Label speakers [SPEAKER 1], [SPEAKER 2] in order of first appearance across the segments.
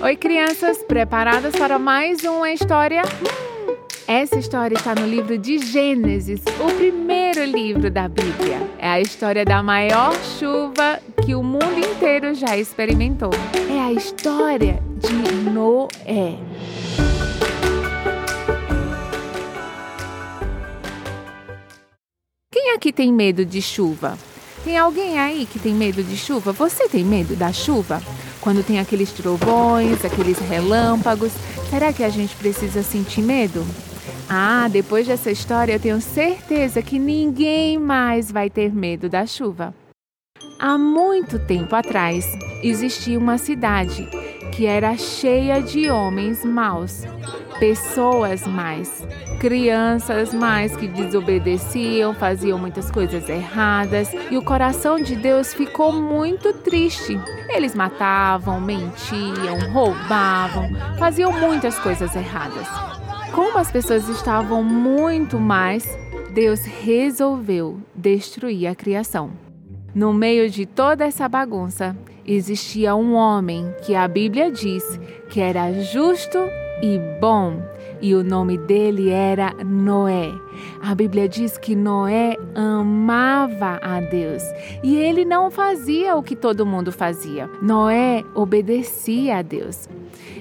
[SPEAKER 1] Oi, crianças, preparadas para mais uma história? Essa história está no livro de Gênesis, o primeiro livro da Bíblia. É a história da maior chuva que o mundo inteiro já experimentou. É a história de Noé. Quem aqui tem medo de chuva? Tem alguém aí que tem medo de chuva? Você tem medo da chuva? Quando tem aqueles trovões, aqueles relâmpagos, será que a gente precisa sentir medo? Ah, depois dessa história eu tenho certeza que ninguém mais vai ter medo da chuva. Há muito tempo atrás existia uma cidade que era cheia de homens maus, pessoas mais, crianças mais que desobedeciam, faziam muitas coisas erradas e o coração de Deus ficou muito triste. Eles matavam, mentiam, roubavam, faziam muitas coisas erradas. Como as pessoas estavam muito mais, Deus resolveu destruir a criação. No meio de toda essa bagunça, existia um homem que a Bíblia diz que era justo e bom, e o nome dele era Noé. A Bíblia diz que Noé amava a Deus e ele não fazia o que todo mundo fazia. Noé obedecia a Deus.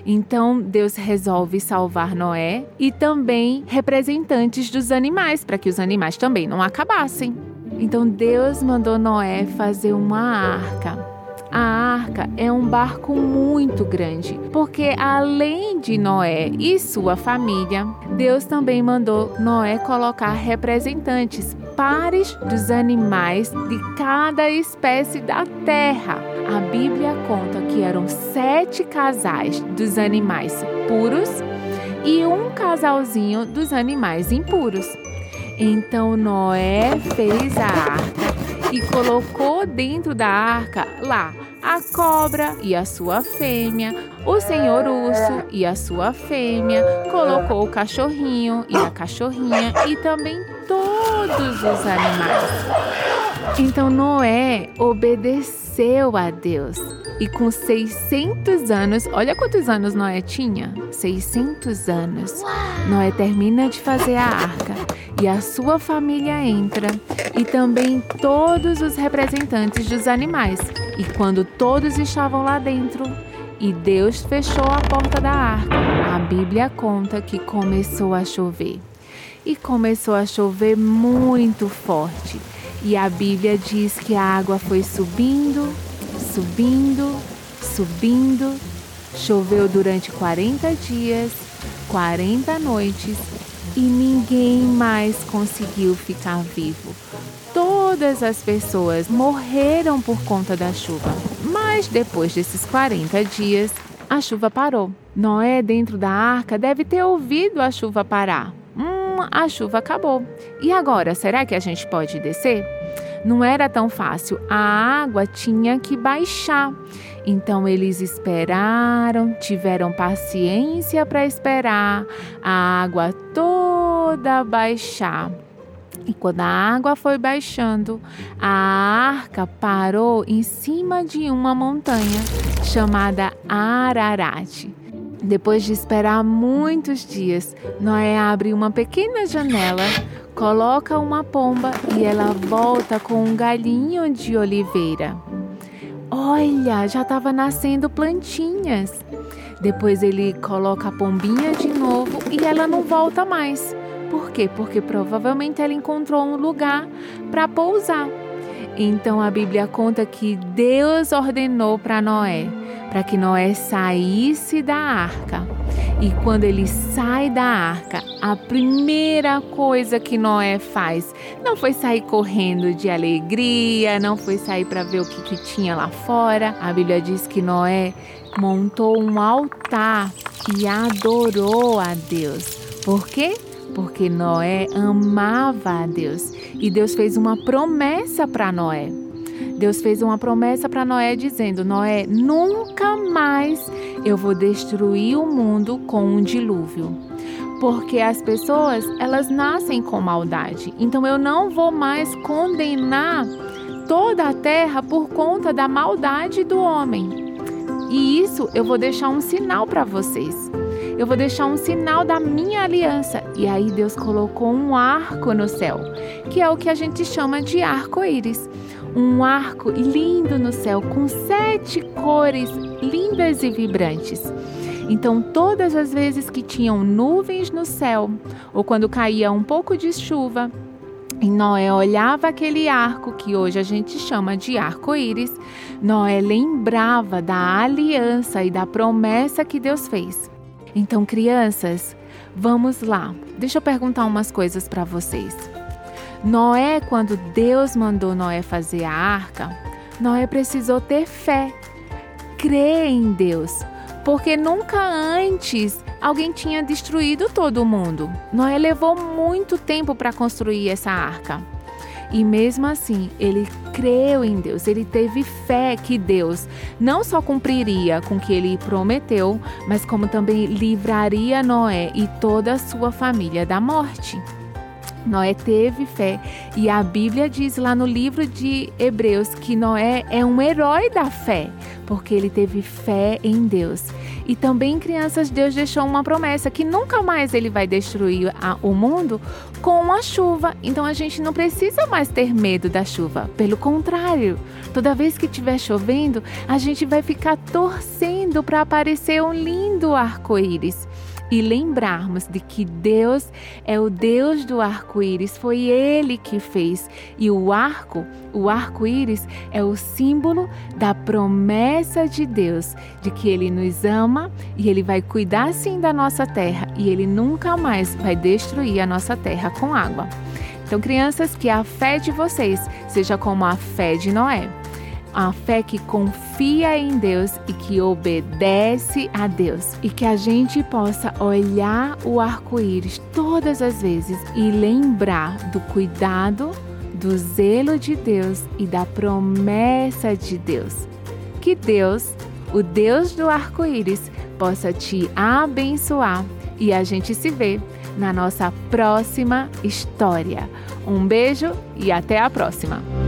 [SPEAKER 1] Então Deus resolve salvar Noé e também representantes dos animais, para que os animais também não acabassem. Então Deus mandou Noé fazer uma arca. A arca é um barco muito grande, porque além de Noé e sua família, Deus também mandou Noé colocar representantes pares dos animais de cada espécie da terra. A Bíblia conta que eram sete casais dos animais puros e um casalzinho dos animais impuros. Então Noé fez a arca e colocou dentro da arca lá a cobra e a sua fêmea, o senhor urso e a sua fêmea, colocou o cachorrinho e a cachorrinha e também todos os animais. Então Noé obedeceu a Deus. E com 600 anos, olha quantos anos Noé tinha? 600 anos. Noé termina de fazer a arca e a sua família entra, e também todos os representantes dos animais. E quando todos estavam lá dentro, e Deus fechou a porta da arca, a Bíblia conta que começou a chover. E começou a chover muito forte. E a Bíblia diz que a água foi subindo, subindo, subindo. Choveu durante 40 dias, 40 noites e ninguém mais conseguiu ficar vivo. Todas as pessoas morreram por conta da chuva. Mas depois desses 40 dias, a chuva parou. Noé, dentro da arca, deve ter ouvido a chuva parar. Hum, a chuva acabou. E agora, será que a gente pode descer? Não era tão fácil. A água tinha que baixar. Então eles esperaram, tiveram paciência para esperar a água toda baixar. E quando a água foi baixando, a arca parou em cima de uma montanha chamada Ararat. Depois de esperar muitos dias, Noé abre uma pequena janela, coloca uma pomba e ela volta com um galinho de oliveira. Olha, já estava nascendo plantinhas. Depois ele coloca a pombinha de novo e ela não volta mais. Por quê? Porque provavelmente ela encontrou um lugar para pousar. Então a Bíblia conta que Deus ordenou para Noé, para que Noé saísse da arca. E quando ele sai da arca, a primeira coisa que Noé faz não foi sair correndo de alegria, não foi sair para ver o que, que tinha lá fora. A Bíblia diz que Noé montou um altar e adorou a Deus. Por quê? Porque Noé amava a Deus e Deus fez uma promessa para Noé. Deus fez uma promessa para Noé dizendo: Noé, nunca mais eu vou destruir o mundo com um dilúvio. Porque as pessoas, elas nascem com maldade. Então eu não vou mais condenar toda a terra por conta da maldade do homem. E isso eu vou deixar um sinal para vocês. Eu vou deixar um sinal da minha aliança. E aí Deus colocou um arco no céu, que é o que a gente chama de arco-íris. Um arco lindo no céu com sete cores lindas e vibrantes. Então, todas as vezes que tinham nuvens no céu, ou quando caía um pouco de chuva, e Noé olhava aquele arco que hoje a gente chama de arco-íris. Noé lembrava da aliança e da promessa que Deus fez. Então, crianças, vamos lá. Deixa eu perguntar umas coisas para vocês. Noé, quando Deus mandou Noé fazer a arca, Noé precisou ter fé, crer em Deus, porque nunca antes alguém tinha destruído todo o mundo. Noé levou muito tempo para construir essa arca. E mesmo assim, ele creu em Deus, ele teve fé que Deus não só cumpriria com o que ele prometeu, mas como também livraria Noé e toda a sua família da morte. Noé teve fé e a Bíblia diz lá no livro de Hebreus que Noé é um herói da fé, porque ele teve fé em Deus. E também, crianças, Deus deixou uma promessa que nunca mais ele vai destruir a, o mundo com a chuva. Então a gente não precisa mais ter medo da chuva. Pelo contrário, toda vez que estiver chovendo, a gente vai ficar torcendo para aparecer um lindo arco-íris e lembrarmos de que Deus é o Deus do arco-íris, foi Ele que fez. E o arco, o arco-íris, é o símbolo da promessa de Deus, de que Ele nos ama e Ele vai cuidar sim da nossa terra e Ele nunca mais vai destruir a nossa terra com água. Então, crianças, que a fé de vocês seja como a fé de Noé a fé que confia em Deus e que obedece a Deus. E que a gente possa olhar o arco-íris todas as vezes e lembrar do cuidado, do zelo de Deus e da promessa de Deus. Que Deus, o Deus do arco-íris, possa te abençoar e a gente se vê na nossa próxima história. Um beijo e até a próxima!